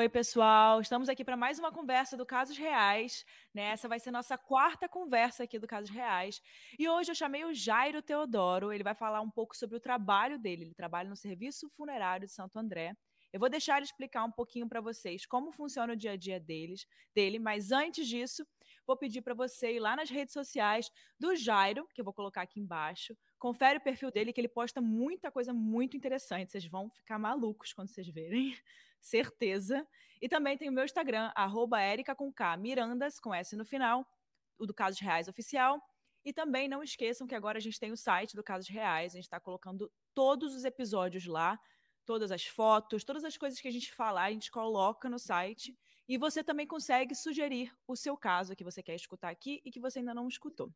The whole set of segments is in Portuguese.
Oi, pessoal. Estamos aqui para mais uma conversa do Casos Reais. Né? Essa vai ser nossa quarta conversa aqui do Casos Reais. E hoje eu chamei o Jairo Teodoro. Ele vai falar um pouco sobre o trabalho dele. Ele trabalha no Serviço Funerário de Santo André. Eu vou deixar ele explicar um pouquinho para vocês como funciona o dia a dia deles, dele, mas antes disso, vou pedir para você ir lá nas redes sociais do Jairo, que eu vou colocar aqui embaixo. Confere o perfil dele, que ele posta muita coisa muito interessante. Vocês vão ficar malucos quando vocês verem, certeza. E também tem o meu Instagram, arroba com K, Mirandas, com S no final, o do Casos Reais Oficial. E também não esqueçam que agora a gente tem o site do Casos Reais, a gente está colocando todos os episódios lá todas as fotos, todas as coisas que a gente falar, a gente coloca no site. E você também consegue sugerir o seu caso que você quer escutar aqui e que você ainda não escutou.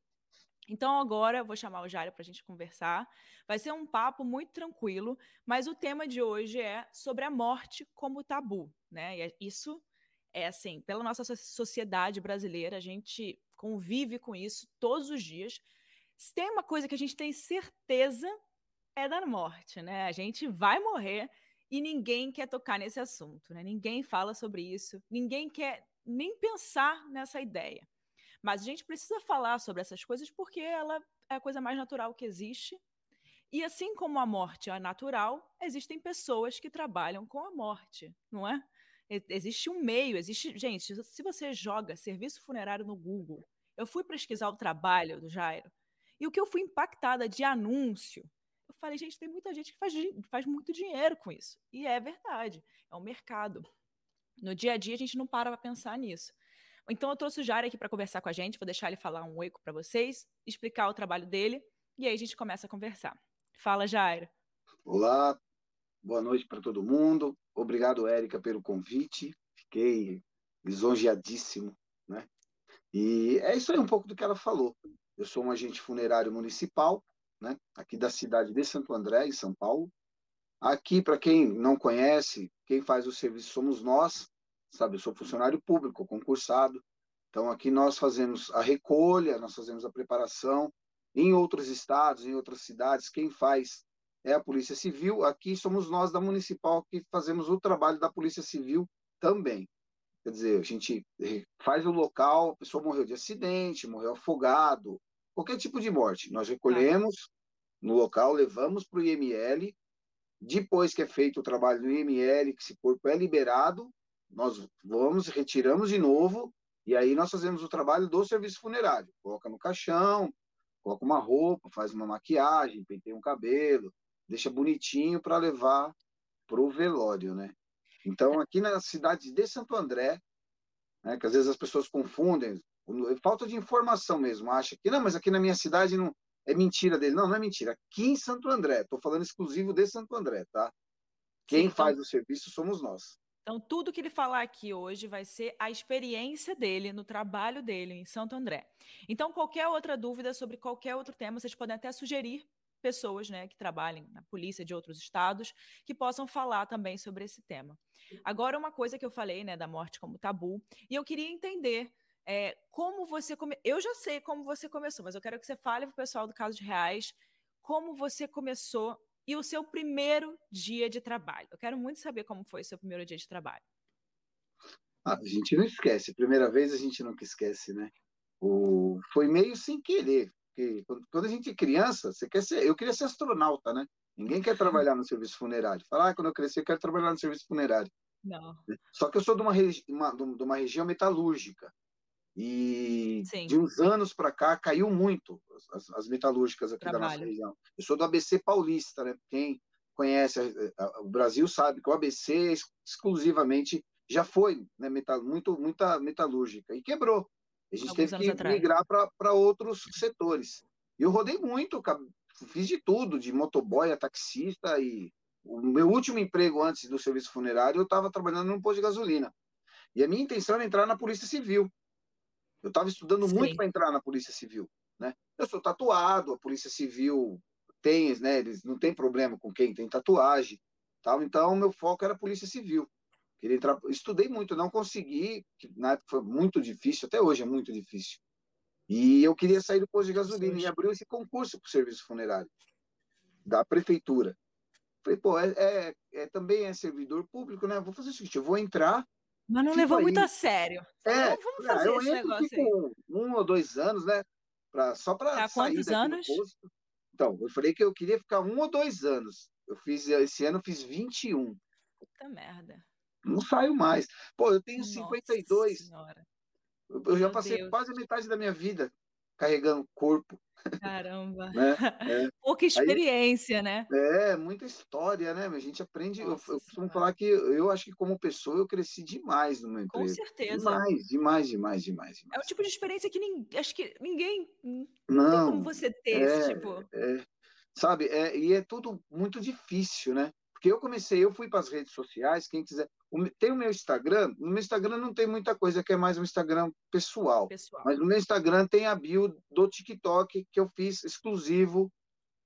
Então agora eu vou chamar o Jário para a gente conversar. Vai ser um papo muito tranquilo, mas o tema de hoje é sobre a morte como tabu, né? E é, isso é assim, pela nossa sociedade brasileira, a gente convive com isso todos os dias. Se tem uma coisa que a gente tem certeza é da morte, né? A gente vai morrer e ninguém quer tocar nesse assunto, né? Ninguém fala sobre isso, ninguém quer nem pensar nessa ideia. Mas a gente precisa falar sobre essas coisas porque ela é a coisa mais natural que existe. E assim como a morte é natural, existem pessoas que trabalham com a morte, não é? Existe um meio, existe. Gente, se você joga serviço funerário no Google, eu fui pesquisar o trabalho do Jairo, e o que eu fui impactada de anúncio eu falei, gente, tem muita gente que faz, faz muito dinheiro com isso. E é verdade, é um mercado. No dia a dia, a gente não para para pensar nisso. Então, eu trouxe o Jair aqui para conversar com a gente, vou deixar ele falar um oi para vocês, explicar o trabalho dele, e aí a gente começa a conversar. Fala, Jair. Olá, boa noite para todo mundo. Obrigado, Érica, pelo convite. Fiquei lisonjeadíssimo, né? E é isso aí um pouco do que ela falou. Eu sou um agente funerário municipal, né? Aqui da cidade de Santo André, em São Paulo. Aqui, para quem não conhece, quem faz o serviço somos nós, sabe? Eu sou funcionário público, concursado. Então, aqui nós fazemos a recolha, nós fazemos a preparação. Em outros estados, em outras cidades, quem faz é a Polícia Civil. Aqui somos nós da Municipal que fazemos o trabalho da Polícia Civil também. Quer dizer, a gente faz o local, a pessoa morreu de acidente, morreu afogado, qualquer tipo de morte. Nós recolhemos, no local, levamos para o IML. Depois que é feito o trabalho do IML, que esse corpo é liberado, nós vamos, retiramos de novo, e aí nós fazemos o trabalho do serviço funerário. Coloca no caixão, coloca uma roupa, faz uma maquiagem, penteia um cabelo, deixa bonitinho para levar para o velório, né? Então, aqui na cidade de Santo André, né, que às vezes as pessoas confundem, falta de informação mesmo, acha que, não, mas aqui na minha cidade não, é mentira dele. Não, não é mentira. Aqui em Santo André, estou falando exclusivo de Santo André, tá? Quem Sim, então, faz o serviço somos nós. Então, tudo que ele falar aqui hoje vai ser a experiência dele no trabalho dele em Santo André. Então, qualquer outra dúvida sobre qualquer outro tema, vocês podem até sugerir pessoas né, que trabalhem na polícia de outros estados que possam falar também sobre esse tema. Agora, uma coisa que eu falei né, da morte como tabu, e eu queria entender é, como você come... Eu já sei como você começou, mas eu quero que você fale para o pessoal do Caso de Reais como você começou e o seu primeiro dia de trabalho. Eu quero muito saber como foi o seu primeiro dia de trabalho. Ah, a gente não esquece. Primeira vez a gente nunca esquece, né? O... Foi meio sem querer. Porque quando a gente é criança, você quer ser. Eu queria ser astronauta, né? Ninguém quer trabalhar no serviço funerário. Falar, ah, quando eu crescer, eu quero trabalhar no serviço funerário. Não. Só que eu sou de uma, regi... uma, de uma região metalúrgica. E Sim. de uns anos para cá caiu muito as, as metalúrgicas aqui Trabalho. da nossa região. Eu sou do ABC Paulista, né? Quem conhece a, a, o Brasil sabe que o ABC exclusivamente já foi né, metal, muito, muita metalúrgica e quebrou. A gente Alguns teve que atrás. migrar para outros setores. E eu rodei muito, fiz de tudo, de motoboy a taxista e o meu último emprego antes do serviço funerário, eu estava trabalhando num posto de gasolina. E a minha intenção era entrar na Polícia Civil. Eu estava estudando Sim. muito para entrar na Polícia Civil, né? Eu sou tatuado, a Polícia Civil tem, né? Eles não tem problema com quem tem tatuagem, tal. Então, meu foco era a Polícia Civil. Queria entrar, estudei muito, não consegui, na época foi muito difícil, até hoje é muito difícil. E eu queria sair do posto de gasolina e abriu esse concurso para o serviço funerário da prefeitura. Falei, pô, é, é, é, também é servidor público, né? Vou fazer o seguinte, eu vou entrar Mas não Fico levou aí. muito a sério. É, Então, vamos fazer eu esse negócio aí. fico um ou dois anos, né? Pra, só para Tá sair quantos anos? Então, eu falei que eu queria ficar um ou dois anos. Eu fiz, esse ano eu fiz 21. Puta merda. Não saio mais. Pô, eu tenho Nossa 52. senhora. Eu já Meu passei Deus. quase a metade da minha vida carregando corpo, Caramba. né? Pouca experiência, né? É, muita história, né? A gente aprende. eu- Nossa eu, costumo Senhora. falar que eu acho que como pessoa eu cresci demais no meu Com certeza. Demais, demais, demais, demais, É o demais. tipo de experiência que ninguém, acho que ninguém não tem como Não, você ter esse é, tipo. é, sabe? É, e é tudo muito difícil, né? Porque eu comecei, eu fui para as redes sociais, quem quiser. Tem o meu Instagram, no meu Instagram não tem muita coisa, que é mais um Instagram pessoal. pessoal. Mas no meu Instagram tem a bio do TikTok que eu fiz exclusivo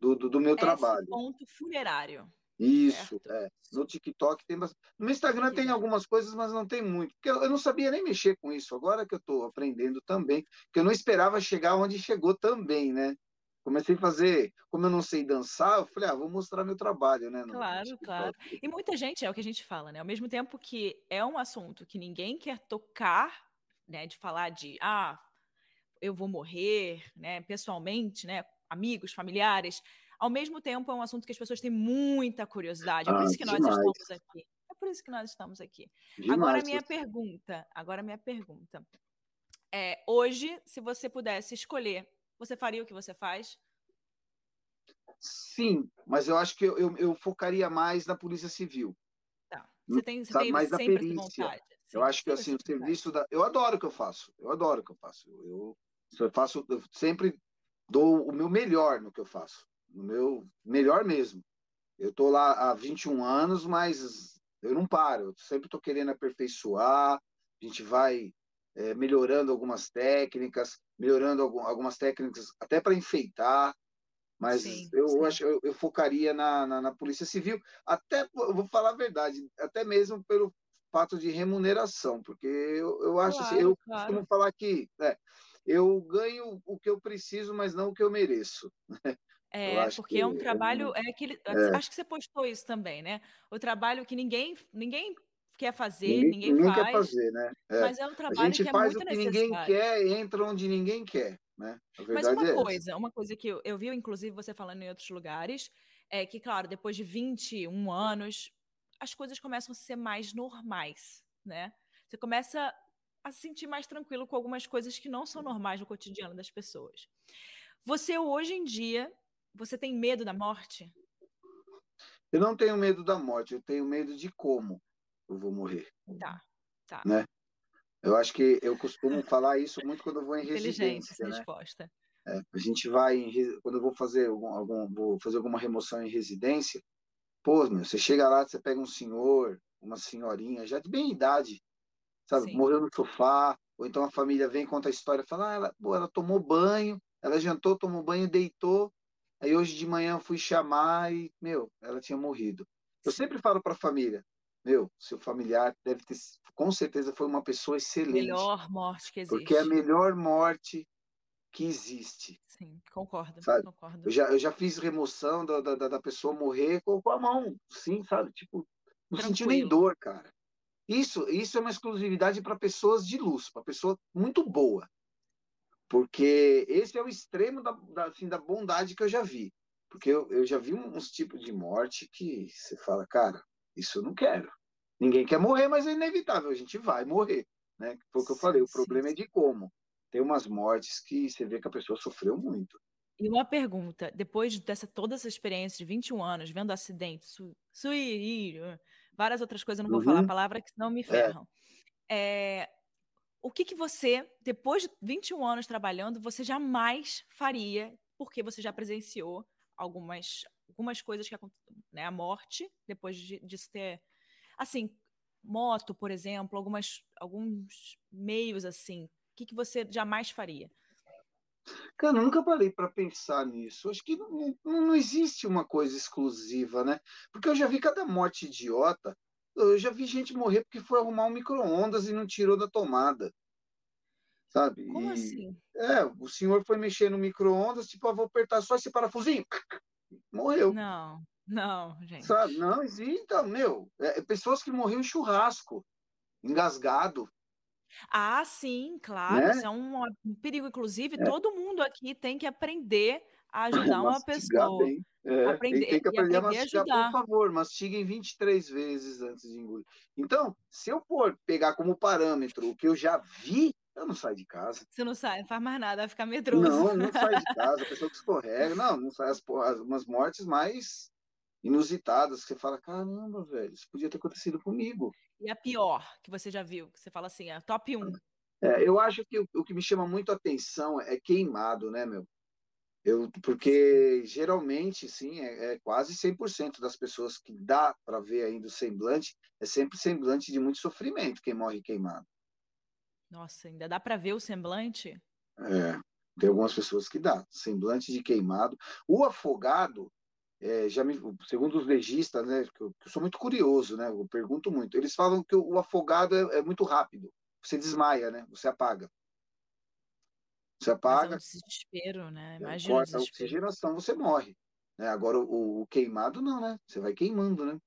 do, do, do meu trabalho. ponto funerário. Isso, certo? é. No TikTok tem bastante. No meu Instagram Que tem algumas coisas, mas não tem muito. Porque eu eu não sabia nem mexer com isso. Agora que eu estou aprendendo também, porque eu não esperava chegar onde chegou também, né? Comecei a fazer, como eu não sei dançar, eu falei, ah, vou mostrar meu trabalho, né? Claro, claro. E muita gente, é o que a gente fala, né? Ao mesmo tempo que é um assunto que ninguém quer tocar, né? De falar de, ah, eu vou morrer, né? Pessoalmente, né? Amigos, familiares. Ao mesmo tempo, é um assunto que as pessoas têm muita curiosidade. É por Ah, isso que nós demais. estamos aqui. É por isso que nós estamos aqui. Agora, Demais. a minha pergunta. Agora, a minha pergunta. É, hoje, se você pudesse escolher, você faria o que você faz? Sim, mas eu acho que eu, eu, eu focaria mais na Polícia Civil. Tá. Hum, Você tem, você tem mais essa perícia. vontade. Eu acho que assim, o serviço da. Eu adoro o que eu faço. Eu adoro o que eu faço. Eu, eu faço, eu sempre dou o meu melhor no que eu faço. O meu melhor mesmo. Eu tô lá há 21 anos, mas eu não paro. Eu sempre estou querendo aperfeiçoar. A gente vai é, melhorando algumas técnicas, melhorando algum- algumas técnicas até para enfeitar. Mas Sim, eu sim. acho eu, eu focaria na, na, na Polícia Civil, até eu vou falar a verdade, até mesmo pelo fato de remuneração, porque eu, eu acho assim, Claro, eu claro. costumo falar que é, eu ganho o que eu preciso, mas não o que eu mereço. Eu É, porque que é um trabalho, é aquele, é. acho que você postou isso também, né? O trabalho que ninguém, ninguém quer fazer, ninguém, ninguém, faz, quer fazer, né? É. mas é um trabalho que é faz muito o que ninguém necessário. quer e entra onde ninguém quer, né? Mas uma é essa. coisa, uma coisa que eu, eu vi, inclusive, você falando em outros lugares, é que, claro, depois de 21 anos, as coisas começam a ser mais normais, né? Você começa a se sentir mais tranquilo com algumas coisas que não são normais no cotidiano das pessoas. Você, hoje em dia, você tem medo da morte? Eu não tenho medo da morte, eu tenho medo de como eu vou morrer. Tá, tá. Né? Eu acho que eu costumo falar isso muito quando eu vou em Inteligente essa residência, né? resposta. É, a gente vai em, quando eu vou fazer algum, algum- vou fazer alguma remoção em residência, pô, meu, você chega lá, você pega um senhor, uma senhorinha já de bem idade, sabe, Sim. morreu no sofá, ou então a família vem conta a história, fala, ah, ela, pô, ela tomou banho, ela jantou, tomou banho, deitou, aí hoje de manhã eu fui chamar e, meu, ela tinha morrido. Eu sempre falo para a família, meu, seu familiar deve ter, com certeza foi uma pessoa excelente, Melhor morte que existe. porque é a melhor morte que existe. Sim, concordo, Sabe? concordo. Eu já, eu já fiz remoção da, da, da pessoa morrer com, a mão, sim, sabe? Tipo, não sentiu nem dor, cara. Isso, isso é uma exclusividade para pessoas de luz, para pessoa muito boa. Porque esse é o extremo da, da, assim, da bondade que eu já vi. Porque eu, eu já vi uns tipos de morte que você fala, cara, isso eu não quero. Ninguém quer morrer, mas é inevitável, a gente vai morrer. Né? Foi o que eu Sim, falei, o sim, problema é de como. Tem umas mortes que você vê que a pessoa sofreu muito. E uma pergunta, depois dessa toda essa experiência de 21 anos, vendo acidentes, su, suicídio, várias outras coisas, eu não vou falar a Uhum. palavra que senão me ferram. É, o que que você, depois de 21 anos trabalhando, você jamais faria, porque você já presenciou algumas, algumas coisas que aconteceram, né? A morte, depois de, disso ter, assim, moto, por exemplo, algumas, alguns meios assim, o que que você jamais faria? Cara, eu nunca parei para pensar nisso. Acho que não, não, existe uma coisa exclusiva, né? Porque eu já vi cada morte idiota. Eu já vi gente morrer porque foi arrumar um micro-ondas e não tirou da tomada. Sabe? Como E, assim? é, o senhor foi mexer no micro-ondas, tipo, ah, vou apertar só esse parafusinho. Morreu. Não, não, gente. Sabe? Não existe, então, meu. É, pessoas que morreram em churrasco. engasgado. Ah, sim, claro, né? isso é um, um perigo. Inclusive, é. todo mundo aqui tem que aprender a ajudar uma pessoa. Bem. É, aprender, tem que aprender, aprender a mastigar, a por favor, mastiguem 23 vezes antes de engolir. Então, se eu for pegar como parâmetro o que eu já vi, eu não saio de casa. Você não sai, não faz mais nada, vai ficar medroso. Não, não sai de casa, a pessoa que escorrega, não, não sai as, as umas mortes mais inusitadas, que você fala, caramba, velho, isso podia ter acontecido comigo. E a pior que você já viu, que você fala assim, é top 1. É, eu acho que o, o, que me chama muito a atenção é queimado, né, meu? Eu, porque geralmente, sim, é, é quase 100% das pessoas que dá para ver ainda o semblante, é sempre semblante de muito sofrimento quem morre queimado. Nossa, ainda dá para ver o semblante? É, tem algumas pessoas que dá, semblante de queimado. O afogado, é, já me, segundo os legistas, né, que eu, que eu, sou muito curioso, né, eu pergunto muito, eles falam que o, afogado é, é, muito rápido, você desmaia, né, você apaga. Você apaga. Mas é um desespero, né? Imagina corta a oxigenação, você morre. Né? Agora, o, o, queimado não, né? Você vai queimando, né?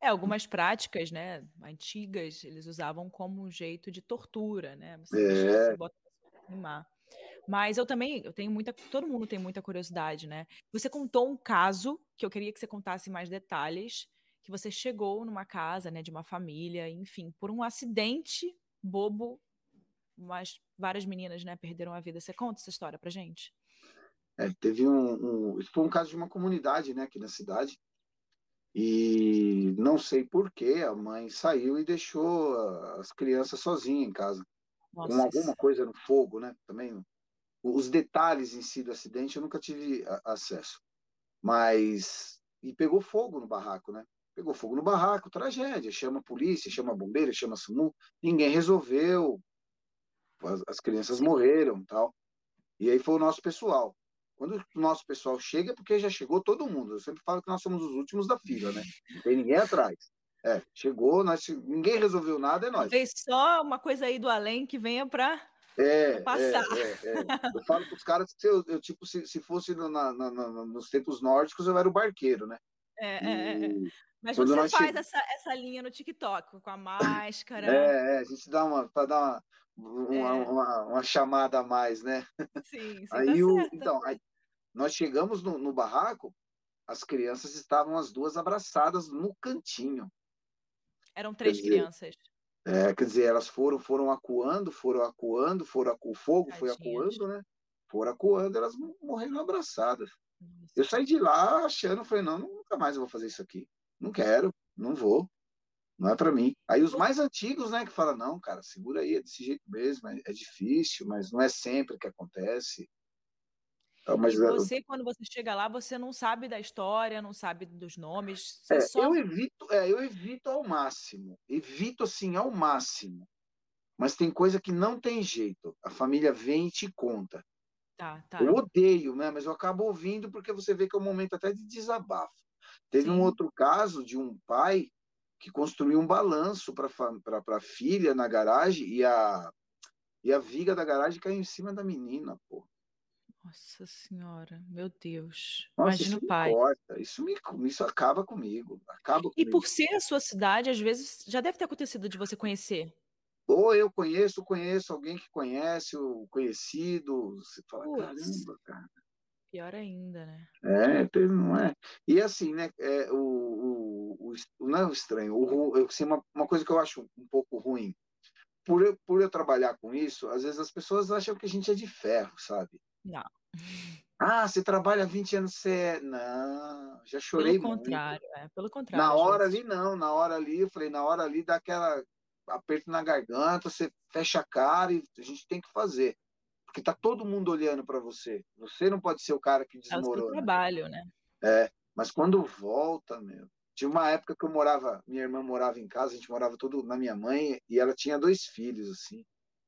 É, algumas práticas, né, antigas, eles usavam como um jeito de tortura, né? Você, é. você bota queimar. Mas eu também, eu tenho muita, todo mundo tem muita curiosidade, né? Você contou um caso que eu queria que você contasse mais detalhes, que você chegou numa casa, né, de uma família, enfim, por um acidente bobo, mas várias meninas, né, perderam a vida. Você conta essa história pra gente? É, teve um, um, foi um caso de uma comunidade, né, aqui na cidade. E não sei por que a mãe saiu e deixou as crianças sozinhas em casa. Nossa, com alguma isso. coisa no fogo, né? Também os detalhes em si do acidente eu nunca tive acesso. Mas e pegou fogo no barraco, né? Pegou fogo no barraco, tragédia. Chama a polícia, chama a bombeira, chama a SUMU. Ninguém resolveu. As, as crianças morreram, tal. E aí foi o nosso pessoal. Quando o nosso pessoal chega, é porque já chegou todo mundo. Eu sempre falo que nós somos os últimos da fila, né? Não tem ninguém atrás. É, chegou, nós, ninguém resolveu nada, é nós. Talvez só uma coisa aí do além que venha para é, passar. É, é, é. Eu falo para os caras que eu, eu tipo, se, se fosse na, na, na, nos tempos nórdicos, eu era o barqueiro, né? É, é, é. Mas você faz che... essa, essa linha no TikTok com a máscara. É, a gente dá uma para dar uma, uma, uma, uma, chamada a mais, né? Sim, sim aí tá o, então, aí, nós chegamos no, no barraco, as crianças estavam as duas abraçadas no cantinho. Eram três dizer, crianças. É, quer dizer, elas foram, foram acuando, foram acuando, foram acu... o fogo foi acuando, né? Foram acuando, elas morreram abraçadas. Nossa. Eu saí de lá achando, falei, não, nunca mais eu vou fazer isso aqui. Não quero, não vou. Não é para mim. Aí os mais antigos, né, que falam, não, cara, segura aí, é desse jeito mesmo, é, é difícil, mas não é sempre que acontece. Então, mas, e você, quando você chega lá, você não sabe da história, não sabe dos nomes. É, só... eu, evito, é, eu evito ao máximo. Evito, assim, ao máximo. Mas tem coisa que não tem jeito. A família vem e te conta. Tá, tá. Eu odeio, né? Mas eu acabo ouvindo porque você vê que é um momento até de desabafo. Teve Sim. um outro caso de um pai que construiu um balanço para a filha na garagem e a, e a viga da garagem caiu em cima da menina, pô. Nossa senhora, meu Deus. Nossa, Imagina o pai. Importa. Isso, me, isso acaba comigo. Acaba comigo. E por ser a sua cidade, às vezes já deve ter acontecido de você conhecer. Ou eu conheço, conheço alguém que conhece, o conhecido. Você fala, caramba, cara. Pior ainda, né? É, não é. E assim, né? É, o, o, o, não é estranho. O, eu, assim, uma, uma coisa que eu acho um pouco ruim. Por eu, por eu trabalhar com isso, às vezes as pessoas acham que a gente é de ferro, sabe? Não. Ah, você trabalha 20 anos, você é... Não, já chorei pelo contrário, muito. É, pelo contrário. Na hora ali, não. Na hora ali, eu falei, na hora ali dá aquela aperto na garganta, você fecha a cara e a gente tem que fazer. Porque tá todo mundo olhando para você. Você não pode ser o cara que desmorona. É o trabalho, né? É, mas quando volta, meu... Tinha uma época que eu morava, minha irmã morava em casa, a gente morava tudo na minha mãe, e ela tinha dois filhos, assim.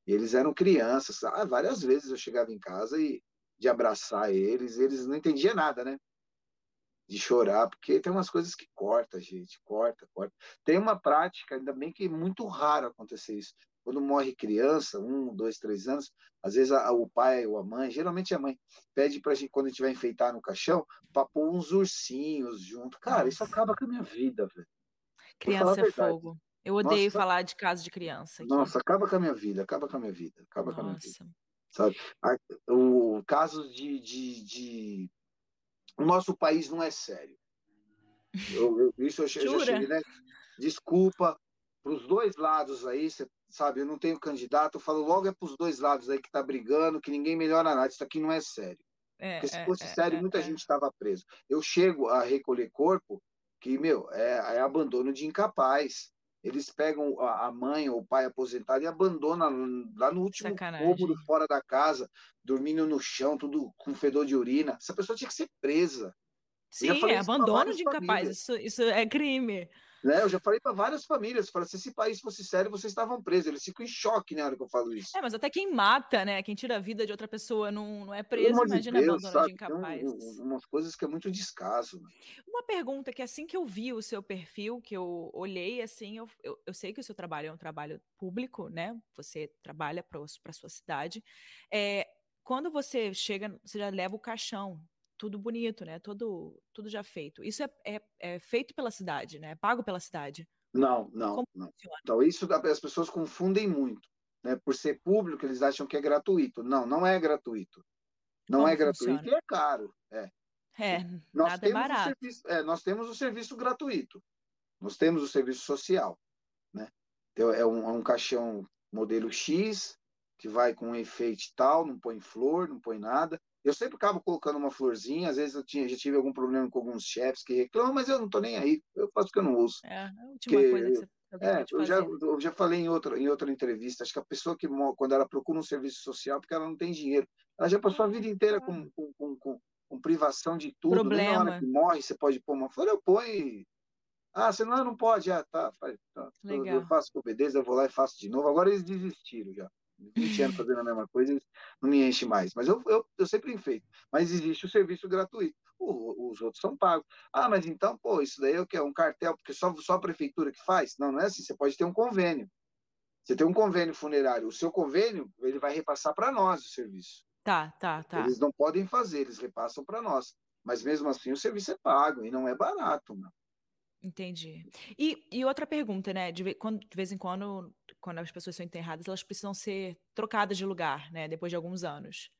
E eles eram crianças. Ah, várias vezes eu chegava em casa e de abraçar eles, eles não entendiam nada, né? De chorar, porque tem umas coisas que corta, gente, corta, corta. Tem uma prática, ainda bem que é muito raro acontecer isso. Quando morre criança, um, dois, três anos, às vezes a, o pai ou a mãe, geralmente a mãe, pede pra gente, quando a gente vai enfeitar no caixão, pra pôr uns ursinhos junto. Cara, isso acaba com a minha vida, velho. Criança é fogo. Eu odeio Nossa, falar de caso de criança. Aqui. Nossa, acaba com a minha vida, acaba com a minha vida, acaba Nossa. com a minha vida. Sabe? O caso de, de, de... O nosso país não é sério. Eu, eu, isso eu, eu já cheguei, né? Desculpa para os dois lados aí, você sabe, eu não tenho candidato, eu falo logo é para os dois lados aí que tá brigando, que ninguém melhora nada, isso aqui não é sério. É, Porque se é, fosse é, sério, é, muita é. gente estava preso. Eu chego a recolher corpo que, meu, é, é abandono de incapaz. Eles pegam a mãe ou o pai aposentado e abandonam lá no último cômodo fora da casa, dormindo no chão, tudo com fedor de urina. Essa pessoa tinha que ser presa. Sim, é abandono de incapaz. Isso, isso é crime. Né? Eu já falei para várias famílias, falei, se esse país fosse sério, vocês estavam presos. Eles ficam em choque na hora que eu falo isso. É, mas até quem mata, né? Quem tira a vida de outra pessoa não, não é preso, imagina de Deus, abandono de incapaz. Tem umas coisas que é muito descaso. Né? Uma pergunta que assim que eu vi o seu perfil, que eu olhei assim, eu, eu, eu sei que o seu trabalho é um trabalho público, né? Você trabalha para a sua cidade. É, quando você chega, você já leva o caixão tudo bonito, né? Tudo, tudo já feito. Isso é, é, é feito pela cidade, né? É pago pela cidade. Não, não, não. Então, isso as pessoas confundem muito. Né? Por ser público, eles acham que é gratuito. Não, não é gratuito. Não Como é gratuito funciona? e é caro. É, é nós nada é barato. Serviço, é, nós temos o serviço gratuito. Nós temos o serviço social. Né? Então, é, um, é um caixão modelo X, que vai com um efeito tal, não põe flor, não põe nada. Eu sempre acabo colocando uma florzinha, às vezes eu tinha, já tive algum problema com alguns chefs que reclamam, mas eu não estou nem aí, eu faço o que eu não uso. É, a última coisa que você é, eu já, eu já falei em outra, em outra entrevista, acho que a pessoa que, quando ela procura um serviço social, porque ela não tem dinheiro, ela já passou a vida inteira com, com, com, com, com privação de tudo, Problema. na hora que morre, você pode pôr uma flor, eu ponho ah, você não, não pode, ah, tá, faz, tá. Eu, eu faço com obedece, eu vou lá e faço de novo, agora eles desistiram já. 20 anos fazendo a mesma coisa, não me enche mais. Mas eu, eu, eu sempre enfeito. Mas existe o serviço gratuito. O, os outros são pagos. Ah, mas então, pô, isso daí é o que? É um cartel, porque só, só a prefeitura que faz? Não, não é assim. Você pode ter um convênio. Você tem um convênio funerário. O seu convênio, ele vai repassar para nós o serviço. Tá, tá, tá. Eles não podem fazer, eles repassam para nós. Mas mesmo assim, o serviço é pago e não é barato, mano. Entendi. E, e outra pergunta, né? De, quando, de vez em quando, quando as pessoas são enterradas, elas precisam ser trocadas de lugar, né? Depois de alguns anos.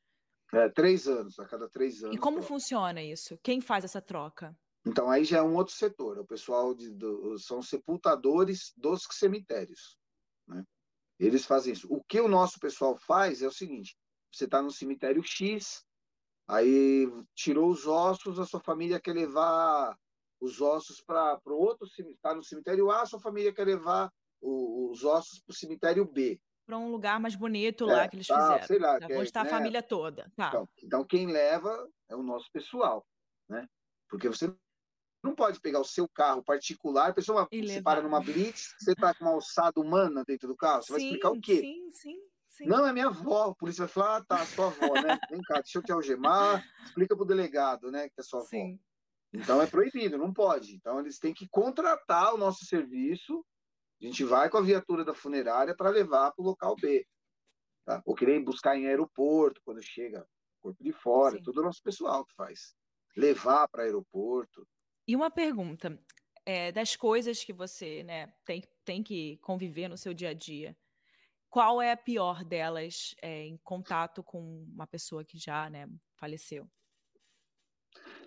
É, três anos, a cada três anos. E como troca. funciona isso? Quem faz essa troca? Então, aí já é um outro setor. O pessoal de, do, são sepultadores dos cemitérios. Né? Eles fazem isso. O que o nosso pessoal faz é o seguinte: você está no cemitério X, aí tirou os ossos, a sua família quer levar os ossos para o outro cemitério, está no cemitério A, sua família quer levar o, os ossos para o cemitério B. Para um lugar mais bonito lá é, que eles tá, fizeram. Sei lá, tá, onde está né? a família toda. Tá. Então, então, quem leva é o nosso pessoal, né? Porque você não pode pegar o seu carro particular, a pessoa se para numa blitz, você está com uma alçada humana dentro do carro, você sim, vai explicar o quê? Sim, sim. Sim. Não, é minha avó. A polícia vai falar, ah, tá, sua avó, né? Vem cá, deixa eu te algemar, explica pro delegado, né, que é sua avó. Sim. Então é proibido, não pode. Então eles têm que contratar o nosso serviço. A gente vai com a viatura da funerária para levar para o local B. Tá? Ou querer buscar em aeroporto, quando chega corpo de fora, Sim. tudo o nosso pessoal que faz. Levar para aeroporto. E uma pergunta: é, das coisas que você né, tem, tem que conviver no seu dia a dia, qual é a pior delas é, em contato com uma pessoa que já né, faleceu?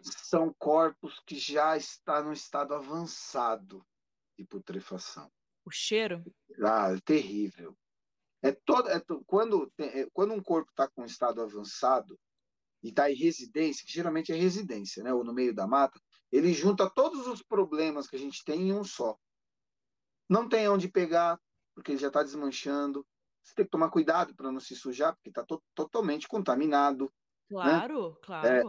são corpos que já estão no estado avançado de putrefação. O cheiro? Ah, é terrível. É todo, é, quando, é, quando um corpo está com estado avançado e está em residência, que geralmente é residência, né, ou no meio da mata, ele junta todos os problemas que a gente tem em um só. Não tem onde pegar, porque ele já está desmanchando. Você tem que tomar cuidado para não se sujar, porque está to totalmente contaminado. Claro, né? claro. É,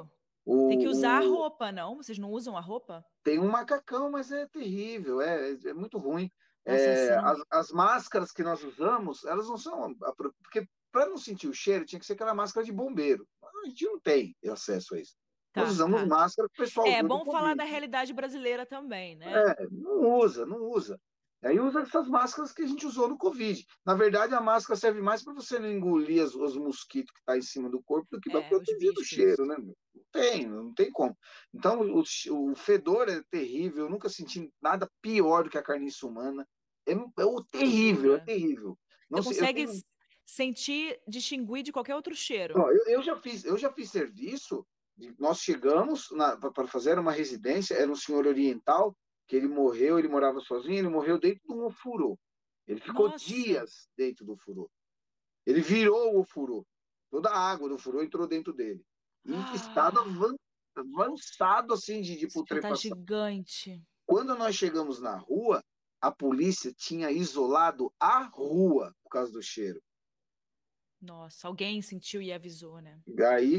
o, tem que usar a roupa, não? Vocês não usam a roupa? Tem um macacão, mas é terrível, é, é muito ruim. É, as, as, máscaras que nós usamos, elas não são. Porque para não sentir o cheiro, tinha que ser aquela máscara de bombeiro. A gente não tem acesso a isso. Tá, nós usamos tá. máscara que o pessoal. É bom falar da realidade brasileira também, né? É, não usa, não usa. Aí usa essas máscaras que a gente usou no Covid. Na verdade, a máscara serve mais para você não engolir os, os mosquitos que estão tá em cima do corpo do que para é, proteger do cheiro, né? Não tem, não tem como. Então, o, o fedor é terrível. Eu nunca senti nada pior do que a carniça humana. é, é o terrível, é terrível. Não Você consegue tenho... sentir, distinguir de qualquer outro cheiro. Não, eu, eu, já fiz, eu já fiz serviço. Nós chegamos para fazer uma residência, era um senhor oriental que ele morreu, ele morava sozinho, ele morreu dentro de um ofurô. Ele ficou Nossa. dias dentro do furô. Ele virou o furô. Toda a água do furô entrou dentro dele. Em ah. estado avançado, assim, de, de tá putrefação. Tá gigante. Quando nós chegamos na rua, a polícia tinha isolado a rua por causa do cheiro. Nossa, alguém sentiu e avisou, né? E aí,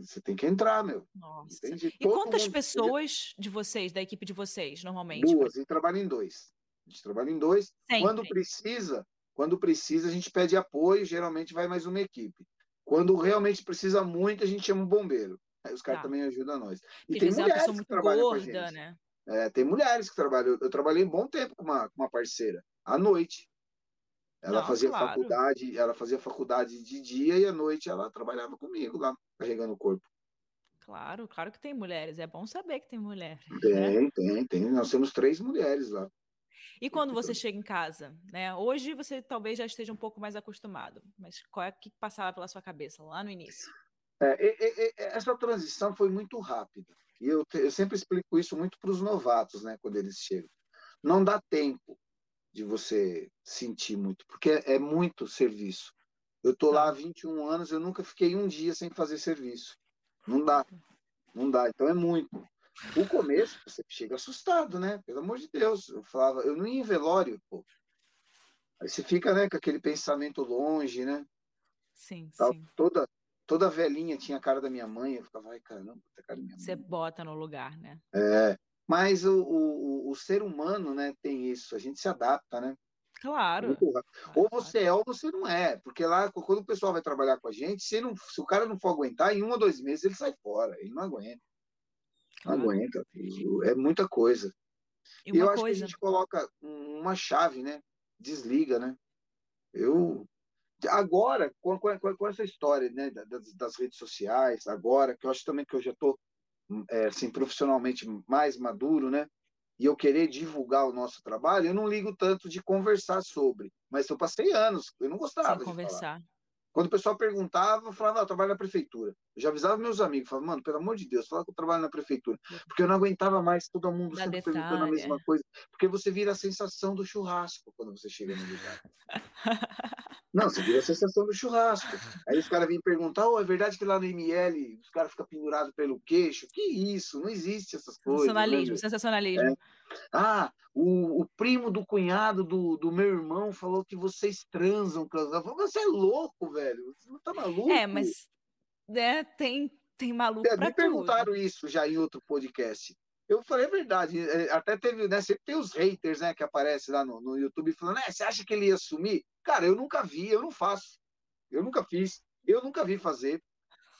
você tem que entrar, meu. Nossa. E quantas pessoas de vocês, da equipe de vocês, normalmente? Duas, e trabalha em dois. A gente trabalha em dois. Sempre. Quando precisa, quando precisa, a gente pede apoio, geralmente vai mais uma equipe. Quando realmente precisa muito, a gente chama um bombeiro. Aí os caras tá. também ajudam nós. E tem mulheres que trabalham gorda, com a gente. Né? É, tem mulheres que trabalham. Eu, eu trabalhei um bom tempo com uma, com uma parceira, à noite. Ela Não, fazia claro. faculdade, ela fazia faculdade de dia e à noite ela trabalhava comigo lá, carregando o corpo. Claro, claro que tem mulheres. É bom saber que tem mulheres. Tem, né? tem, tem. Nós temos três mulheres lá. E quando você chega em casa, né? Hoje você talvez já esteja um pouco mais acostumado, mas qual é que passava pela sua cabeça lá no início? É, essa transição foi muito rápida. E eu, eu sempre explico isso muito para os novatos, né, quando eles chegam. Não dá tempo de você sentir muito, porque é, é muito serviço. Eu estou lá há 21 tá. anos, eu nunca fiquei um dia sem fazer serviço. Não dá. Não dá. Então é muito. O começo, você chega assustado, né? Pelo amor de Deus. Eu falava, eu não ia em velório, pô. Aí você fica, né, com aquele pensamento longe, né? Sim, Tal, sim. Toda, toda velhinha tinha a cara da minha mãe. Eu ficava, ai, caramba, a cara da minha mãe. Você bota no lugar, né? É. Mas o, o, o ser humano, né, tem isso. A gente se adapta, né? Claro. Ou você é ou você não é. Porque lá, quando o pessoal vai trabalhar com a gente, se, não, se o cara não for aguentar, em um ou dois meses ele sai fora. Ele não aguenta. Claro. Não aguenta. É muita coisa. E, e eu acho coisa... que a gente coloca uma chave, né? Desliga, né? Eu. Agora, com, com, com essa história né, das, das, redes sociais, agora, que eu acho também que eu já estou é, assim, profissionalmente mais maduro, né? E eu querer divulgar o nosso trabalho, eu não ligo tanto de conversar sobre. Mas eu passei anos, eu não gostava Sem de conversar. Falar. Quando o pessoal perguntava, eu falava, ah, eu trabalho na prefeitura. Eu já avisava meus amigos, falava, mano, pelo amor de Deus, fala que eu trabalho na prefeitura. Porque eu não aguentava mais todo mundo sempre detalhe, perguntando a mesma é. coisa. Porque você vira a sensação do churrasco quando você chega no lugar. não, você vira a sensação do churrasco. Aí os caras vêm perguntar, oh, é verdade que lá no ML os caras ficam pendurados pelo queixo? Que isso? Não existe essas coisas. Sensacionalismo, né? sensacionalismo. É. Ah, o, o, primo do cunhado do, do meu irmão falou que vocês transam. Você é louco, velho. Você não tá maluco? É, mas né, tem, tem maluco é, Me perguntaram isso já em outro podcast. Eu falei, é verdade. É, até teve, né? Sempre tem os haters, né, que aparecem lá no, no YouTube falando, é, você acha que ele ia sumir? Cara, eu nunca vi, eu não faço. Eu nunca fiz, eu nunca vi fazer.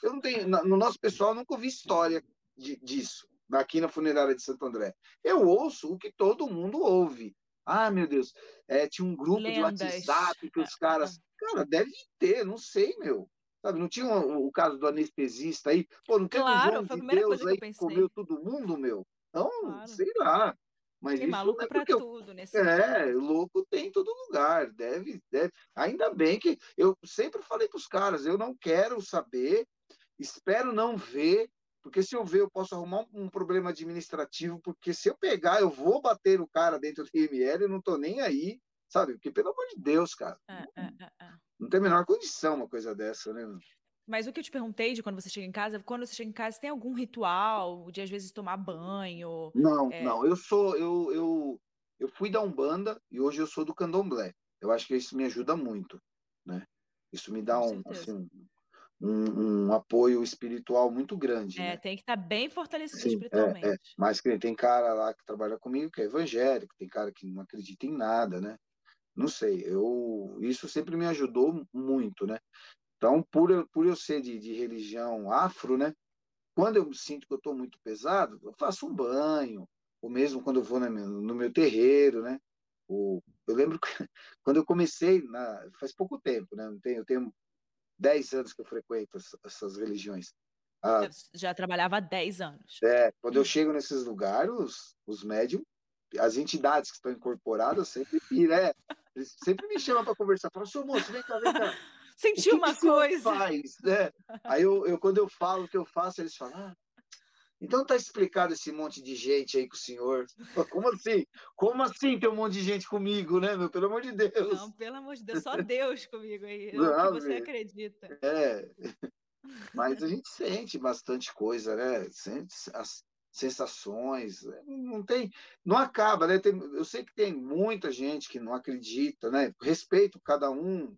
Eu não tenho, no nosso pessoal, eu nunca ouvi história de, disso aqui na funerária de Santo André. Eu ouço o que todo mundo ouve. Ah, meu Deus, é, tinha um grupo Lendas. de WhatsApp que os caras. Cara, deve ter, não sei, meu. Sabe, não tinha o, o caso do anestesista aí? Pô, não tem claro, um João de Deus aí que, que comeu todo mundo, meu? Então, claro. sei lá. Mas tem maluco é para tudo nesse É, louco tem em todo lugar. Deve, deve. Ainda bem que eu sempre falei para os caras, eu não quero saber, espero não ver porque se eu ver, eu posso arrumar um, um, problema administrativo, porque se eu pegar, eu vou bater o cara dentro do IML, eu não tô nem aí, sabe? Porque, pelo amor de Deus, cara. É, é, é, é, não tem a menor condição uma coisa dessa, né? Mas o que eu te perguntei de quando você chega em casa, quando você chega em casa, tem algum ritual de às vezes tomar banho? Não, é... não. Eu sou, eu, eu, eu fui da Umbanda e hoje eu sou do Candomblé. Eu acho que isso me ajuda muito, né? Isso me dá um, assim, um, um, apoio espiritual muito grande. É, né? tem que estar tá bem fortalecido Sim, espiritualmente. É, é. Mas tem cara lá que trabalha comigo que é evangélico, tem cara que não acredita em nada, né? Não sei, eu isso sempre me ajudou muito, né? Então, por eu, por eu ser de, de religião afro, né? Quando eu sinto que eu estou muito pesado, eu faço um banho, ou mesmo quando eu vou no meu, no meu terreiro, né? O, eu lembro que, quando eu comecei, na, faz pouco tempo, né? Eu tenho, eu tenho 10 anos que eu frequento essas religiões. Ah, já trabalhava há 10 anos. É, quando eu chego nesses lugares, os, os médiums as entidades que estão incorporadas sempre né? Sempre me chamam para conversar. Falam, seu moço, vem cá, vem cá. Sentiu uma que coisa. Faz, né? Aí eu, eu, quando eu falo o que eu faço, eles falam, ah, então tá explicado esse monte de gente aí com o senhor. Como assim? Como assim tem um monte de gente comigo, né, meu? Pelo amor de Deus. Não, pelo amor de Deus, só Deus comigo aí. Não, que você acredita. É. Mas a gente sente bastante coisa, né? Sente as sensações. Não tem. Não acaba, né? Tem, eu sei que tem muita gente que não acredita, né? Respeito cada um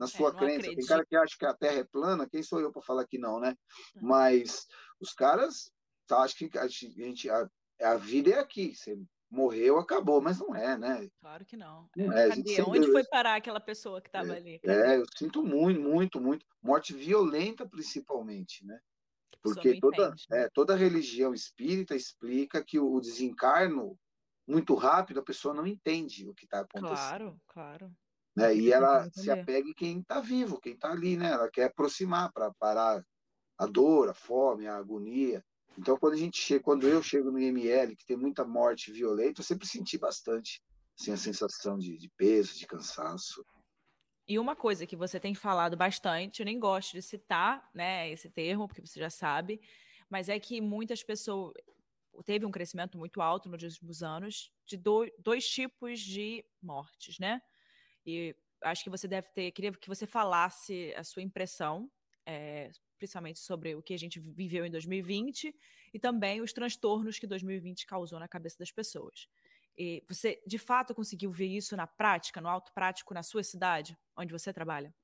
na sua é, crença. Acredito. Tem cara que acha que a Terra é plana, quem sou eu para falar que não, né? Mas os caras tá, acham que a gente a, a vida é aqui. Você morreu, acabou, mas não é, né? Claro que não. não é, Cadê? Onde foi parar aquela pessoa que estava é, ali? Cadê? É, eu sinto muito, muito, muito. Morte violenta, principalmente, né? Porque toda, entende, né? é, toda religião espírita explica que o desencarno, muito rápido, a pessoa não entende o que está acontecendo. Claro, claro. Né? E ela se apega em quem está vivo, quem está ali, né? Ela quer aproximar para parar a dor, a fome, a agonia. Então, quando a gente chega, quando eu chego no IML, que tem muita morte violenta, eu sempre senti bastante assim, a sensação de, de peso, de cansaço. E uma coisa que você tem falado bastante, eu nem gosto de citar, né, esse termo, porque você já sabe, mas é que muitas pessoas teve um crescimento muito alto nos últimos anos de do, dois tipos de mortes, né? E acho que você deve ter, queria que você falasse a sua impressão, é, principalmente sobre o que a gente viveu em 2020 e também os transtornos que 2020 causou na cabeça das pessoas. E você, de fato, conseguiu ver isso na prática, no auto prático, na sua cidade, onde você trabalha?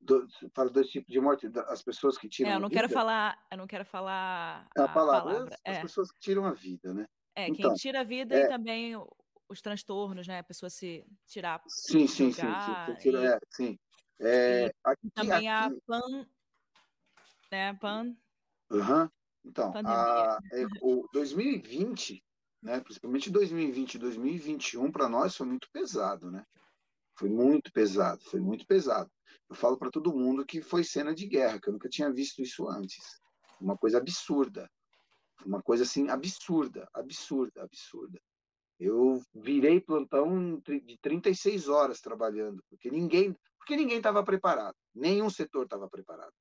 Do, fala dois tipos de morte, as pessoas que tiram. É, eu não quero falar, eu não quero falar a, a palavra, palavra. As, é. as, pessoas que tiram a vida, né? É, então, quem tira a vida é, e também os transtornos, né? A pessoa se tirar. Sim, sim, sim, sim, tira, e, é, sim. É, aqui, também aqui, a pan, né? Pan. Uhum. Então, a, é, o 2020, né? Principalmente 2020 e 2021 para nós foi muito pesado, né? Foi muito pesado, foi muito pesado. Eu falo para todo mundo que foi cena de guerra, que eu nunca tinha visto isso antes. Uma coisa absurda. Uma coisa assim absurda, absurda, absurda. Eu virei plantão de 36 horas trabalhando, porque ninguém, porque ninguém estava preparado. Nenhum setor estava preparado.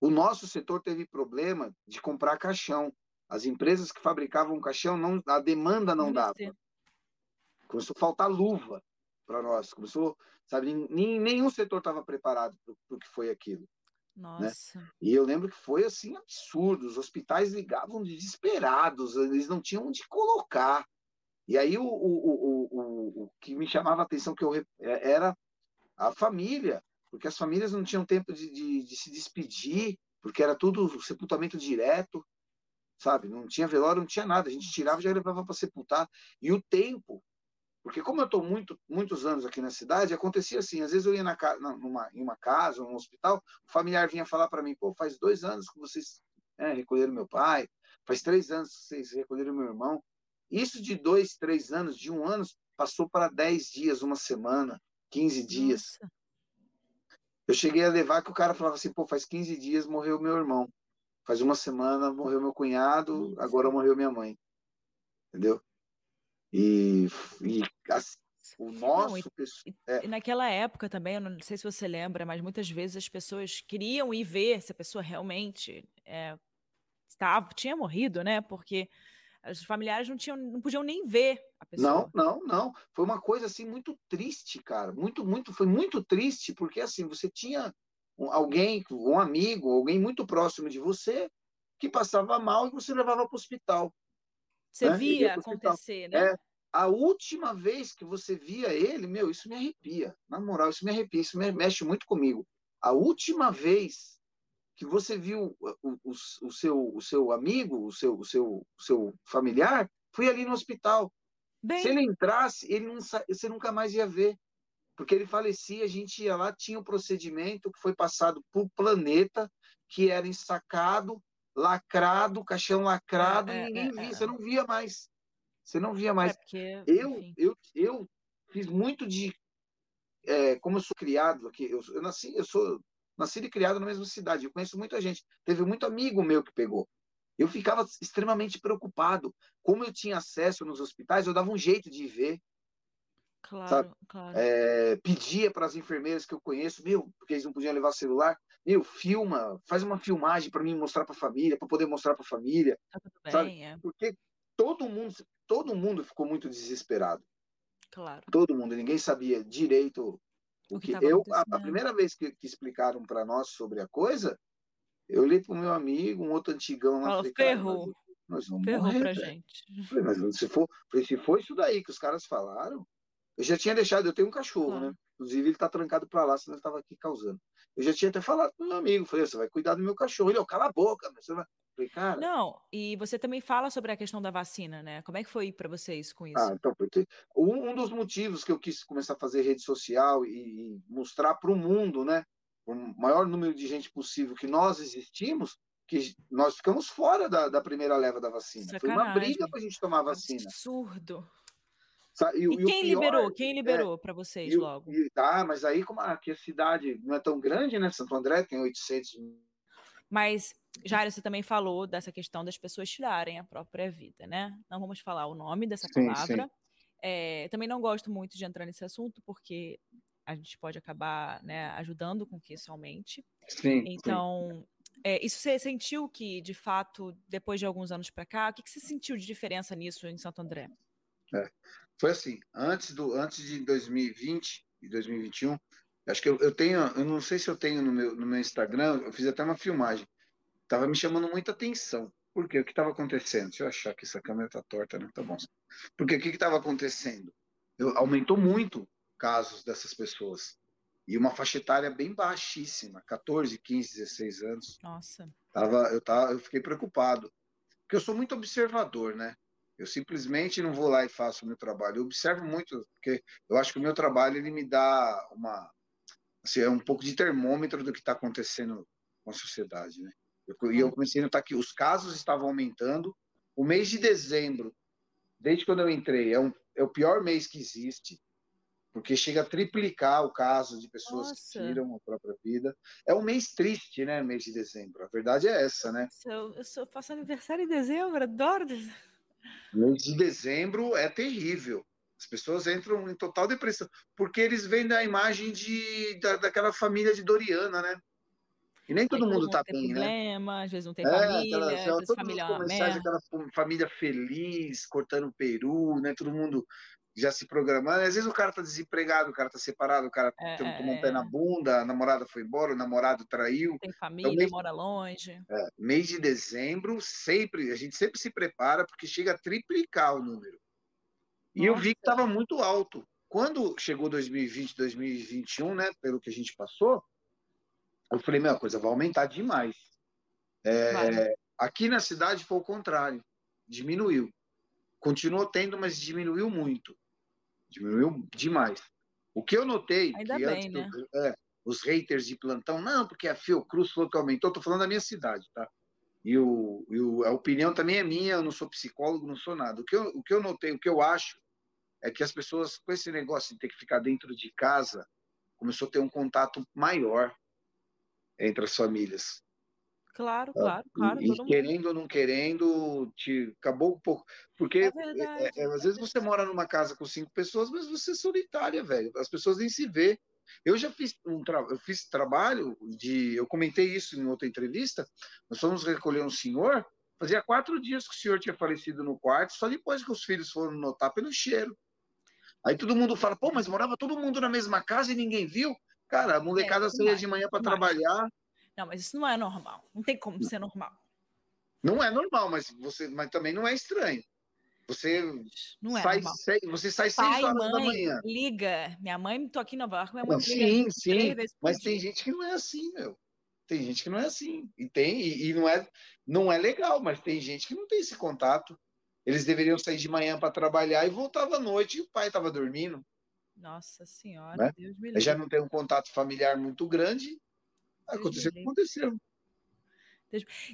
O nosso setor teve problema de comprar caixão. As empresas que fabricavam caixão, não, a demanda não dava. Começou a faltar luva para nós. Começou, sabe, nenhum setor estava preparado para o que foi aquilo. Né? Nossa. Né? E eu lembro que foi assim absurdo. Os hospitais ligavam desesperados, eles não tinham onde colocar. E aí o, o, o, o, que me chamava a atenção que eu é, era a família, porque as famílias não tinham tempo de, de, de se despedir, porque era tudo sepultamento direto, sabe? Não tinha velório, não tinha nada. A gente tirava e já levava para sepultar. E o tempo porque como eu estou muito, muitos anos aqui na cidade, acontecia assim, às vezes eu ia na, numa, em uma casa, num hospital, o familiar vinha falar para mim, pô, faz dois anos que vocês né, recolheram meu pai, faz três anos que vocês recolheram meu irmão. Isso de dois, três anos, de um ano, passou para dez dias, uma semana, quinze dias. Nossa. Eu cheguei a levar que o cara falava assim, pô, faz 15 dias morreu meu irmão. Faz uma semana morreu meu cunhado, agora morreu minha mãe. Entendeu? E, e o nosso. Não, e, é... e, naquela época também, eu não sei se você lembra, mas muitas vezes as pessoas queriam ir ver se a pessoa realmente é, estava, tinha morrido, né? Porque os familiares não, tinham, não podiam nem ver a pessoa. Não, não, não. Foi uma coisa assim muito triste, cara. Muito, muito, foi muito triste, porque assim, você tinha alguém, um amigo, alguém muito próximo de você, que passava mal e você levava para o hospital. Você né? via acontecer, né? É, a última vez que você via ele, meu, isso me arrepia. Na moral, isso me arrepia, isso me mexe muito comigo. A última vez que você viu o, o, o seu, o seu amigo, o seu, o seu, o seu familiar, foi ali no hospital. Bem... Se ele entrasse, ele não, você nunca mais ia ver. Porque ele falecia, a gente ia lá, tinha um procedimento que foi passado por planeta, que era ensacado, lacrado, caixão lacrado, é, e ninguém é, via, é. você não via mais. Você não via mais. É porque, eu, eu, eu fiz muito de. É, como eu sou criado aqui, eu, eu, nasci, eu sou nascido e criado na mesma cidade, eu conheço muita gente. Teve muito amigo meu que pegou. Eu ficava extremamente preocupado. Como eu tinha acesso nos hospitais, eu dava um jeito de ver. Claro, sabe? claro. É, pedia para as enfermeiras que eu conheço, meu, porque eles não podiam levar celular, meu, filma, faz uma filmagem para mim mostrar para a família, para poder mostrar para a família. Tá tudo bem, sabe? É. Porque todo mundo, todo mundo ficou muito desesperado. Claro. Todo mundo, ninguém sabia direito o, o que, que eu a, a, primeira vez que, que explicaram para nós sobre a coisa, eu olhei para o meu amigo, um outro antigão lá, falei, ferrou. Nós vamos ferrou morrer, pra gente. Falei, mas se for, se for isso daí que os caras falaram, eu já tinha deixado, eu tenho um cachorro, claro. né? Inclusive, ele tá trancado para lá, senão ele estava aqui causando. Eu já tinha até falado pro meu amigo, falei, você vai cuidar do meu cachorro. Ele, ó, cala a boca, você vai. Cara. Não, e você também fala sobre a questão da vacina, né? Como é que foi para vocês com isso? Ah, então, porque um, um, dos motivos que eu quis começar a fazer rede social e, e mostrar para o mundo, né? O maior número de gente possível que nós existimos, que nós ficamos fora da, da primeira leva da vacina. Sacanagem. Foi uma briga para a gente tomar a vacina. Absurdo. E, e, quem pior, liberou? Quem liberou é, para vocês e, logo? E, tá, mas aí como aqui a cidade não é tão grande, né? Santo André tem 800 mas, Jairo, você também falou dessa questão das pessoas tirarem a própria vida, né? Não vamos falar o nome dessa sim, palavra. Sim. É, também não gosto muito de entrar nesse assunto, porque a gente pode acabar né, ajudando com que isso aumente. Sim, então, sim. É, isso você sentiu que, de fato, depois de alguns anos para cá, o que, que você sentiu de diferença nisso em Santo André? É, foi assim, antes, do, antes de 2020 e 2021, Acho que eu, eu, tenho, eu não sei se eu tenho no meu, no meu Instagram, eu fiz até uma filmagem. Tava me chamando muita atenção. Por quê? O que estava acontecendo? Deixa eu achar que essa câmera tá torta, né? Tá bom. Porque o que estava acontecendo? Eu, aumentou muito casos dessas pessoas. E uma faixa etária bem baixíssima, 14, 15, 16 anos. Nossa. Tava, eu, tava, eu fiquei preocupado. Porque eu sou muito observador, né? Eu simplesmente não vou lá e faço o meu trabalho. Eu observo muito, porque eu acho que o meu trabalho ele me dá uma, assim, é um pouco de termômetro do que está acontecendo com a sociedade, né? Eu, e eu comecei a notar que os casos estavam aumentando. O mês de dezembro, desde quando eu entrei, é, um, é o pior mês que existe, porque chega a triplicar o caso de pessoas Nossa. que tiram a própria vida. É um mês triste, né? Mês de dezembro. A verdade é essa, né? Eu, eu sou, faço aniversário em dezembro, adoro. Mês de dezembro é terrível. As pessoas entram em total depressão, porque eles vêm da imagem de, da, daquela família de Doriana, né? E nem todo mundo tá bem, né? problema, né? Às vezes não tem é, família, aquela, às vezes família é aquela família feliz, cortando peru, né? Todo mundo já se programando. Às vezes o cara tá desempregado, o cara tá separado, o cara é, tomou um pé na é. bunda, a namorada foi embora, o namorado traiu. Tem família, então, mora longe. É, mês de dezembro, sempre, a gente sempre se prepara porque chega a triplicar o número. E eu vi que estava muito alto. Quando chegou 2020, 2021, né, pelo que a gente passou, eu falei, meu, a coisa vai aumentar demais. É, Aqui na cidade foi o contrário, diminuiu. Continuou tendo, mas diminuiu muito. Diminuiu demais. O que eu notei, Ainda que bem, né? é, os haters de plantão, não, porque a Fiocruz falou que aumentou, estou falando da minha cidade, tá? E, o, e o, a opinião também é minha, eu não sou psicólogo, não sou nada. O que, eu, o que eu notei, o que eu acho, é que as pessoas, com esse negócio de ter que ficar dentro de casa, começou a ter um contato maior entre as famílias. Claro, claro, claro. E, e querendo ou não querendo, te, acabou um pouco. Porque é verdade, é, é, às vezes você mora numa casa com cinco pessoas, mas você é solitária, velho. As pessoas nem se vê. Eu já fiz um tra... eu fiz trabalho de. Eu comentei isso em outra entrevista. Nós fomos recolher um senhor. Fazia quatro dias que o senhor tinha falecido no quarto, só depois que os filhos foram notar pelo cheiro. Aí todo mundo fala, pô, mas morava todo mundo na mesma casa e ninguém viu? Cara, a molecada é, saía de manhã para trabalhar. Não, mas isso não é normal. Não tem como ser normal. Não é normal, mas você, mas também não é estranho. Você não é sai, seis, você sai Pai, seis horas mãe, da manhã. Liga. Minha mãe, tô aqui em Nova York, minha mãe não, Sim, sim. Mas tem gente que não é assim, meu. Tem gente que não é assim. E tem, e, e, não, é, não é legal, mas tem gente que não tem esse contato. Eles deveriam sair de manhã para trabalhar e voltava à noite e o pai estava dormindo. Nossa Senhora, né? Deus me livre. Já não tem um contato familiar muito grande. Aconteceu o que aconteceu.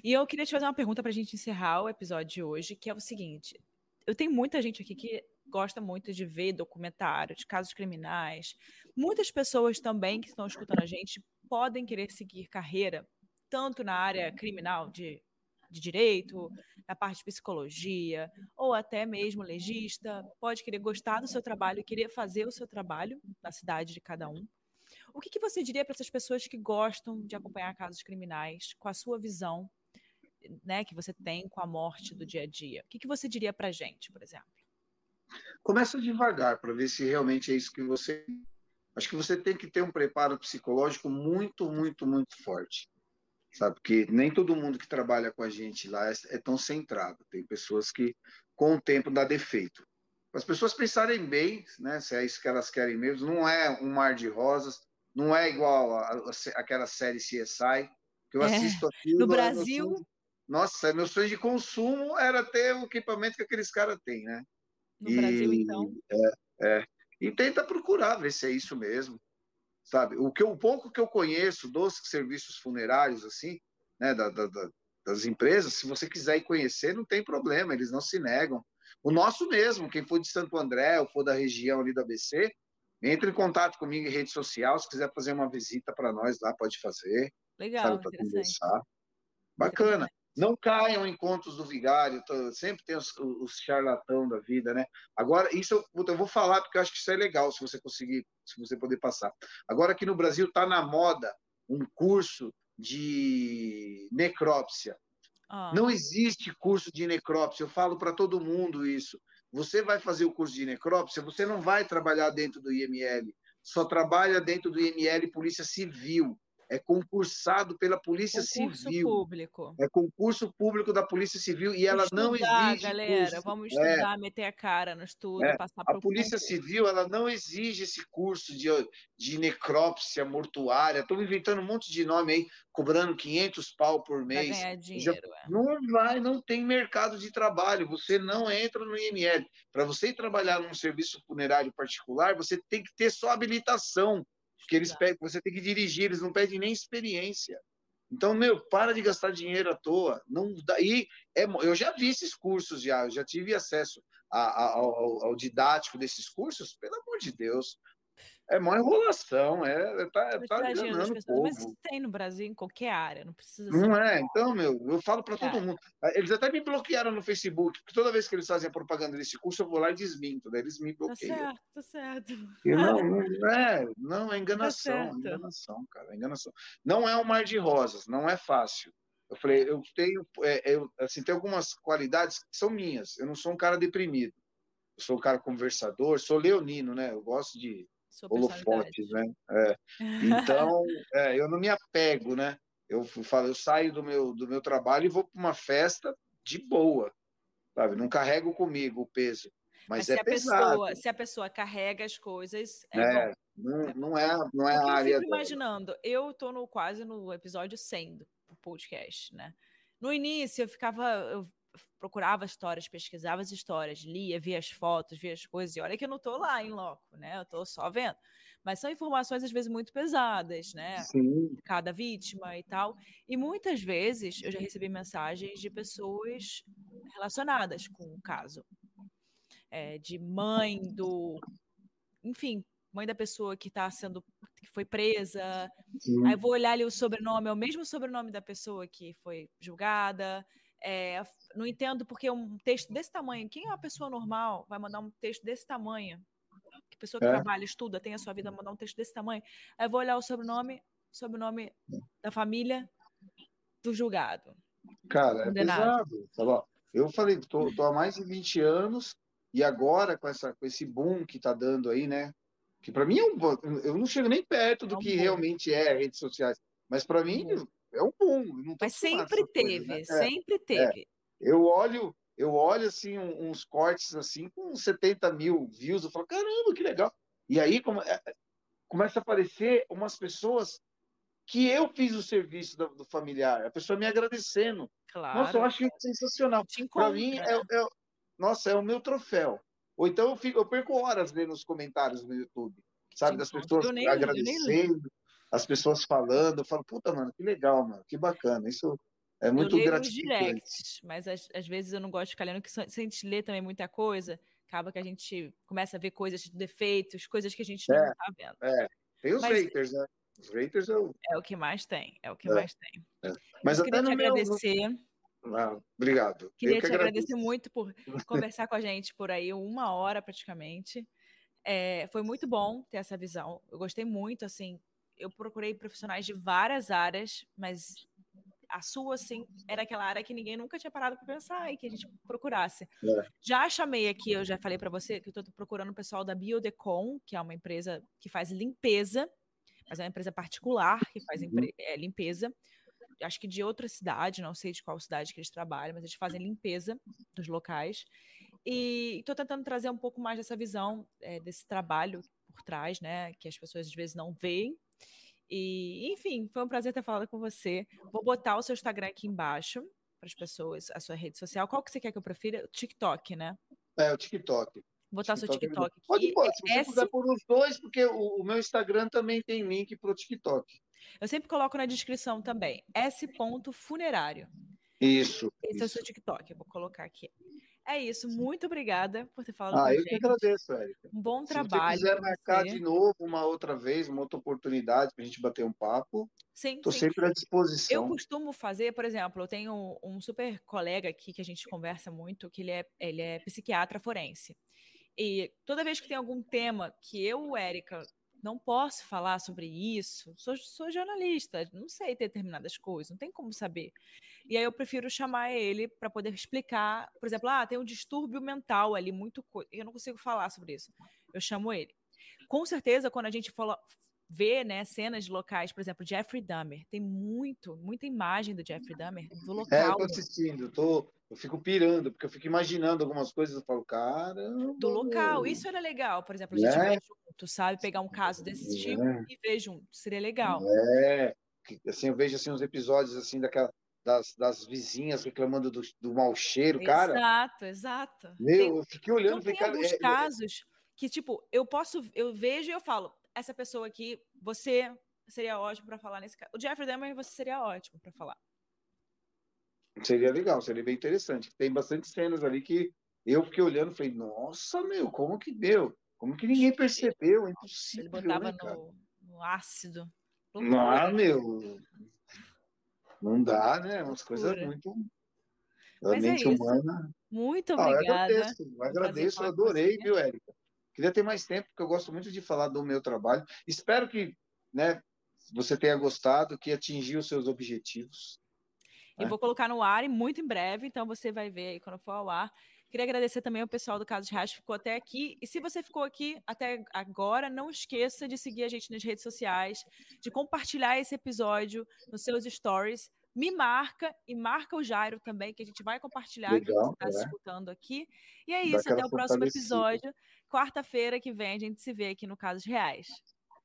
E eu queria te fazer uma pergunta para a gente encerrar o episódio de hoje, que é o seguinte: eu tenho muita gente aqui que gosta muito de ver documentário de casos criminais. Muitas pessoas também que estão escutando a gente podem querer seguir carreira tanto na área criminal de de direito, na parte de psicologia, ou até mesmo legista, pode querer gostar do seu trabalho e querer fazer o seu trabalho na cidade de cada um. O que, que você diria para essas pessoas que gostam de acompanhar casos criminais, com a sua visão, né, que você tem com a morte do dia a dia? O que, que você diria para a gente, por exemplo? Começa devagar para ver se realmente é isso que você. Acho que você tem que ter um preparo psicológico muito, muito, muito forte sabe? Porque nem todo mundo que trabalha com a gente lá é, é tão centrado. Tem pessoas que, com o tempo, dá defeito. As pessoas pensarem bem, né? Se é isso que elas querem mesmo, não é um mar de rosas, não é igual a, a, aquela série CSI que eu é, assisto aquilo. No Brasil. Nossa, meu sonho de consumo era ter o equipamento que aqueles caras têm, né? No e, Brasil, então. É, é. E tenta procurar ver se é isso mesmo sabe? O que o pouco que eu conheço dos serviços funerários assim, né, da, da, das empresas, se você quiser ir conhecer, não tem problema, eles não se negam. O nosso mesmo, quem for de Santo André ou for da região ali da BC, entre em contato comigo em rede social, se quiser fazer uma visita para nós lá, pode fazer. Legal, para conversar. Bacana. Não caiam em contos do vigário, sempre tem os, os charlatão da vida, né? Agora, isso eu, eu, vou falar porque eu acho que isso é legal, se você conseguir, se você poder passar. Agora aqui no Brasil está na moda um curso de necrópsia. Ah. Não existe curso de necrópsia, eu falo para todo mundo isso. Você vai fazer o curso de necrópsia, você não vai trabalhar dentro do IML, só trabalha dentro do IML Polícia Civil é concursado pela Polícia concurso Civil. Público. É concurso público da Polícia Civil e ela estudar, não exige. galera, curso. vamos é. estudar, é. meter a cara no estudo, é. passar A Polícia concurso. Civil ela não exige esse curso de, de necrópsia mortuária. Estão inventando um monte de nome aí, cobrando 500 pau por mês. Pra ganhar dinheiro, Já, é. Não vai, não tem mercado de trabalho. Você não entra no IML. Para você trabalhar num serviço funerário particular, você tem que ter sua habilitação porque eles pedem, você tem que dirigir, eles não pedem nem experiência. Então, meu, para de gastar dinheiro à toa. Não daí é, eu já vi esses cursos já, já tive acesso a, a, ao, ao, didático desses cursos. Pelo amor de Deus, é uma enrolação, é, é tá, tá enganando o povo. Mas tem no Brasil em qualquer área, não precisa Não é, então, meu, eu falo para todo mundo. Eles até me bloquearam no Facebook, porque toda vez que eles fazem a propaganda desse curso, eu vou lá e desminto, daí eles me tá bloqueiam. Tá certo, tá certo. Não, não é, não, é enganação, tá é enganação, cara, é enganação. Não é um mar de rosas, não é fácil. Eu falei, eu tenho, é, eu, assim, tem algumas qualidades que são minhas. Eu não sou um cara deprimido. Eu sou um cara conversador, sou leonino, né? Eu gosto de holofotes, né? É. Então, é, eu não me apego, né? Eu falo, eu saio do meu, do meu trabalho e vou para uma festa de boa, sabe? Não carrego comigo o peso, mas, mas é se pesado. Pessoa, se a pessoa carrega as coisas, é, é não, não é, não é a área. Eu fico imaginando, eu tô no quase no episódio 100 do podcast, né? No início eu ficava, eu procurava histórias, pesquisava as histórias, lia, via as fotos, via as coisas, e olha que eu não estou lá em loco, né? Eu estou só vendo. Mas são informações, às vezes, muito pesadas, né? Sim. Cada vítima e tal. E muitas vezes eu já recebi mensagens de pessoas relacionadas com o caso. É, de mãe do. Enfim, mãe da pessoa que está sendo. que foi presa. Sim. Aí vou olhar ali o sobrenome, é o mesmo sobrenome da pessoa que foi julgada. É, não entendo porque um texto desse tamanho, quem é uma pessoa normal vai mandar um texto desse tamanho? Que pessoa que é. trabalha, estuda, tem a sua vida, mandar um texto desse tamanho. Aí eu vou olhar o sobrenome, sobrenome da família do julgado. Cara, é pesado. Tá eu falei, tô, tô há mais de 20 anos e agora com, essa, com esse boom que tá dando aí, né? Que para mim é um, eu não chego nem perto do é um que boom. realmente é redes sociais, mas para mim é um boom. Mas sempre teve, coisa, né? sempre é, teve. É. Eu olho, eu olho assim uns cortes assim com 70 mil views, eu falo caramba, que legal. E aí come, é, é, começa a aparecer umas pessoas que eu fiz o serviço do, do familiar, a pessoa me agradecendo. Claro. Nossa, eu acho sensacional. Para mim é, é, nossa, é o meu troféu. Ou então eu, fico, eu perco horas lendo os comentários no YouTube, sabe, das pessoas nem, agradecendo as pessoas falando, eu falo, puta, mano, que legal, mano, que bacana. Isso é muito eu gratificante. Directs, mas às, às, vezes eu não gosto de ficar lendo, porque se a gente lê também muita coisa, acaba que a gente começa a ver coisas, defeitos, coisas que a gente não é, tá vendo. É, tem os mas, haters, né? Os haters é o... é o que mais tem, é o que é, mais tem. É. Mas eu até te agradecer. Ah, obrigado. Queria que te agradecer muito por conversar com a gente por aí, uma hora praticamente. É, foi muito bom ter essa visão. Eu gostei muito, assim. Eu procurei profissionais de várias áreas, mas a sua, assim, era aquela área que ninguém nunca tinha parado para pensar e que a gente procurasse. É. Já chamei aqui, eu já falei para você que eu estou procurando o pessoal da Biodecon, que é uma empresa que faz limpeza, mas é uma empresa particular que faz uhum. é, limpeza. Acho que de outra cidade, não sei de qual cidade que eles trabalham, mas eles fazem limpeza dos locais. E estou tentando trazer um pouco mais dessa visão é, desse trabalho por trás, né? Que as pessoas às vezes não veem e, enfim, foi um prazer ter falado com você. Vou botar o seu Instagram aqui embaixo para as pessoas, a sua rede social. Qual que você quer que eu prefira? O TikTok, né? É, o TikTok. Vou botar o seu TikTok aqui. Pode, pode. Se você S... puder por os dois, porque o, o, meu Instagram também tem link para o TikTok. Eu sempre coloco na descrição também. S. Funerário. Isso. Esse isso. é o seu TikTok. Eu vou colocar aqui. É isso, muito obrigada por ter falado ah, a gente. Eu que agradeço, Érica. Um bom trabalho. Se você quiser marcar de novo uma outra vez, uma outra oportunidade para a gente bater um papo, estou sempre à disposição. Eu costumo fazer, por exemplo, eu tenho um super colega aqui que a gente conversa muito, que ele é, ele é psiquiatra forense. E toda vez que tem algum tema que eu, Érica, não posso falar sobre isso, sou, sou jornalista, não sei determinadas coisas, não tem como saber. E aí eu prefiro chamar ele para poder explicar, por exemplo, ah, tem um distúrbio mental ali, muito eu não consigo falar sobre isso. Eu chamo ele. Com certeza, quando a gente fala, vê né, cenas de locais, por exemplo, Jeffrey Dahmer, tem muito, muita imagem do Jeffrey Dahmer do local. É, eu tô assistindo, tô, eu fico pirando, porque eu fico imaginando algumas coisas, eu falo, cara. Do local, isso era legal, por exemplo, a gente é. junto, sabe? Pegar um caso desse tipo é. e ver junto, seria legal. É, assim, eu vejo assim, uns episódios assim daquela das, das vizinhas reclamando do, do mau cheiro, cara. Exato, exato. Meu, tem, eu fiquei olhando. Então, tem alguns é, é, casos que, tipo, eu posso, eu vejo e eu falo, essa pessoa aqui, você seria ótimo para falar nesse caso. O Jeffrey Dahmer, você seria ótimo para falar. Seria legal, seria bem interessante. Tem bastante cenas ali que eu fiquei olhando e falei, nossa, meu, como que deu? Como que ninguém percebeu? É impossível. Ele botava né, no, no, ácido. Não, meu. Não dá, né? Umas coisas muito. A Mas é mente é humana. Muito obrigada. Ah, eu agradeço, eu, agradeço, eu adorei, viu, Érica? Queria ter mais tempo, porque eu gosto muito de falar do meu trabalho. Espero que né, você tenha gostado, que atingiu os seus objetivos. E né? vou colocar no ar e muito em breve, então você vai ver aí quando for ao ar. Queria agradecer também ao pessoal do Caso de Rastro que ficou até aqui. E se você ficou aqui até agora, não esqueça de seguir a gente nas redes sociais, de compartilhar esse episódio nos seus stories. Me marca e marca o Jairo também, que a gente vai compartilhar Legal, que você está é. escutando aqui. E é isso, até o próximo episódio. Quarta-feira que vem a gente se vê aqui no Casos Reais.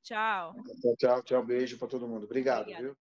Tchau. Tchau, tchau, beijo para todo mundo. Obrigado, Obrigada. viu?